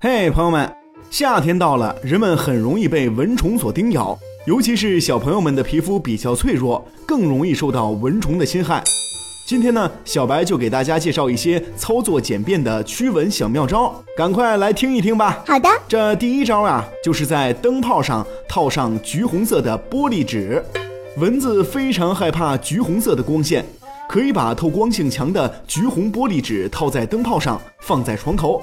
嘿，朋友们，夏天到了，人们很容易被蚊虫所叮咬，尤其是小朋友们的皮肤比较脆弱，更容易受到蚊虫的侵害。今天呢，小白就给大家介绍一些操作简便的驱蚊小妙招，赶快来听一听吧。好的，这第一招啊，就是在灯泡上套上橘红色的玻璃纸。蚊子非常害怕橘红色的光线，可以把透光性强的橘红玻璃纸套在灯泡上，放在床头。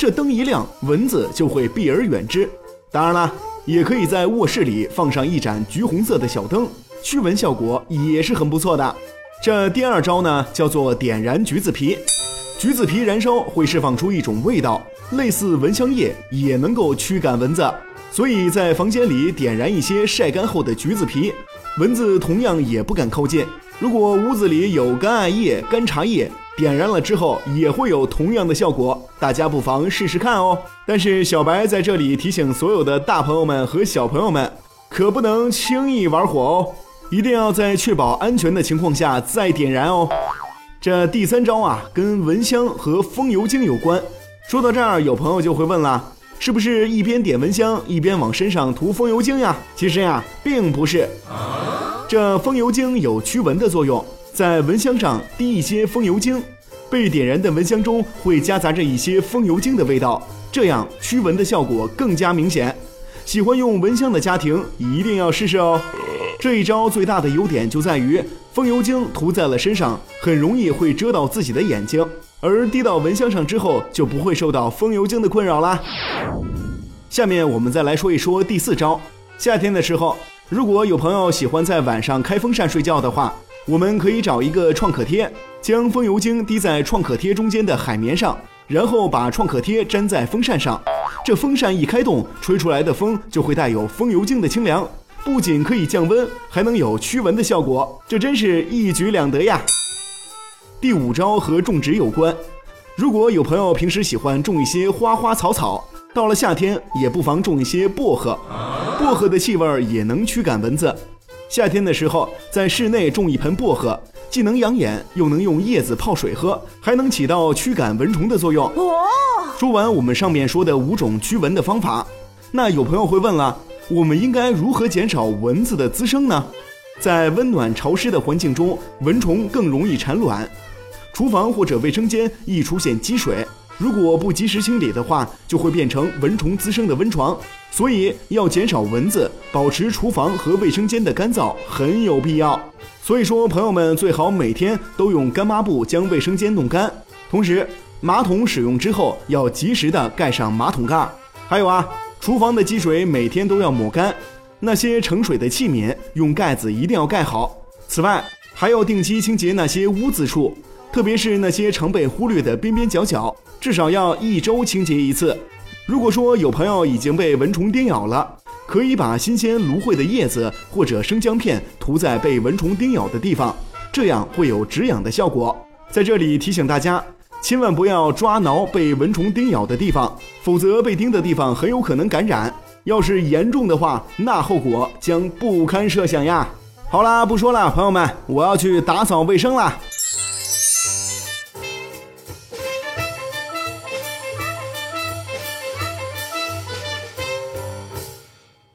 这灯一亮，蚊子就会避而远之。当然了，也可以在卧室里放上一盏橘红色的小灯，驱蚊效果也是很不错的。这第二招呢，叫做点燃橘子皮。橘子皮燃烧会释放出一种味道，类似蚊香液，也能够驱赶蚊子。所以在房间里点燃一些晒干后的橘子皮，蚊子同样也不敢靠近。如果屋子里有干艾叶、干茶叶。点燃了之后也会有同样的效果，大家不妨试试看哦。但是小白在这里提醒所有的大朋友们和小朋友们，可不能轻易玩火哦，一定要在确保安全的情况下再点燃哦。这第三招啊，跟蚊香和风油精有关。说到这儿，有朋友就会问了，是不是一边点蚊香一边往身上涂风油精呀？其实呀，并不是。这风油精有驱蚊的作用。在蚊香上滴一些风油精，被点燃的蚊香中会夹杂着一些风油精的味道，这样驱蚊的效果更加明显。喜欢用蚊香的家庭一定要试试哦。这一招最大的优点就在于风油精涂在了身上，很容易会遮到自己的眼睛，而滴到蚊香上之后就不会受到风油精的困扰啦。下面我们再来说一说第四招。夏天的时候，如果有朋友喜欢在晚上开风扇睡觉的话，我们可以找一个创可贴，将风油精滴在创可贴中间的海绵上，然后把创可贴粘在风扇上。这风扇一开动，吹出来的风就会带有风油精的清凉，不仅可以降温，还能有驱蚊的效果，这真是一举两得呀！第五招和种植有关，如果有朋友平时喜欢种一些花花草草，到了夏天也不妨种一些薄荷，薄荷的气味也能驱赶蚊子。夏天的时候，在室内种一盆薄荷，既能养眼，又能用叶子泡水喝，还能起到驱赶蚊虫的作用。哦，说完我们上面说的五种驱蚊的方法，那有朋友会问了，我们应该如何减少蚊子的滋生呢？在温暖潮湿的环境中，蚊虫更容易产卵，厨房或者卫生间易出现积水。如果不及时清理的话，就会变成蚊虫滋生的温床，所以要减少蚊子，保持厨房和卫生间的干燥很有必要。所以说，朋友们最好每天都用干抹布将卫生间弄干，同时马桶使用之后要及时的盖上马桶盖。还有啊，厨房的积水每天都要抹干，那些盛水的器皿用盖子一定要盖好。此外，还要定期清洁那些污渍处。特别是那些常被忽略的边边角角，至少要一周清洁一次。如果说有朋友已经被蚊虫叮咬了，可以把新鲜芦荟的叶子或者生姜片涂在被蚊虫叮咬的地方，这样会有止痒的效果。在这里提醒大家，千万不要抓挠被蚊虫叮咬的地方，否则被叮的地方很有可能感染。要是严重的话，那后果将不堪设想呀。好啦，不说了，朋友们，我要去打扫卫生啦。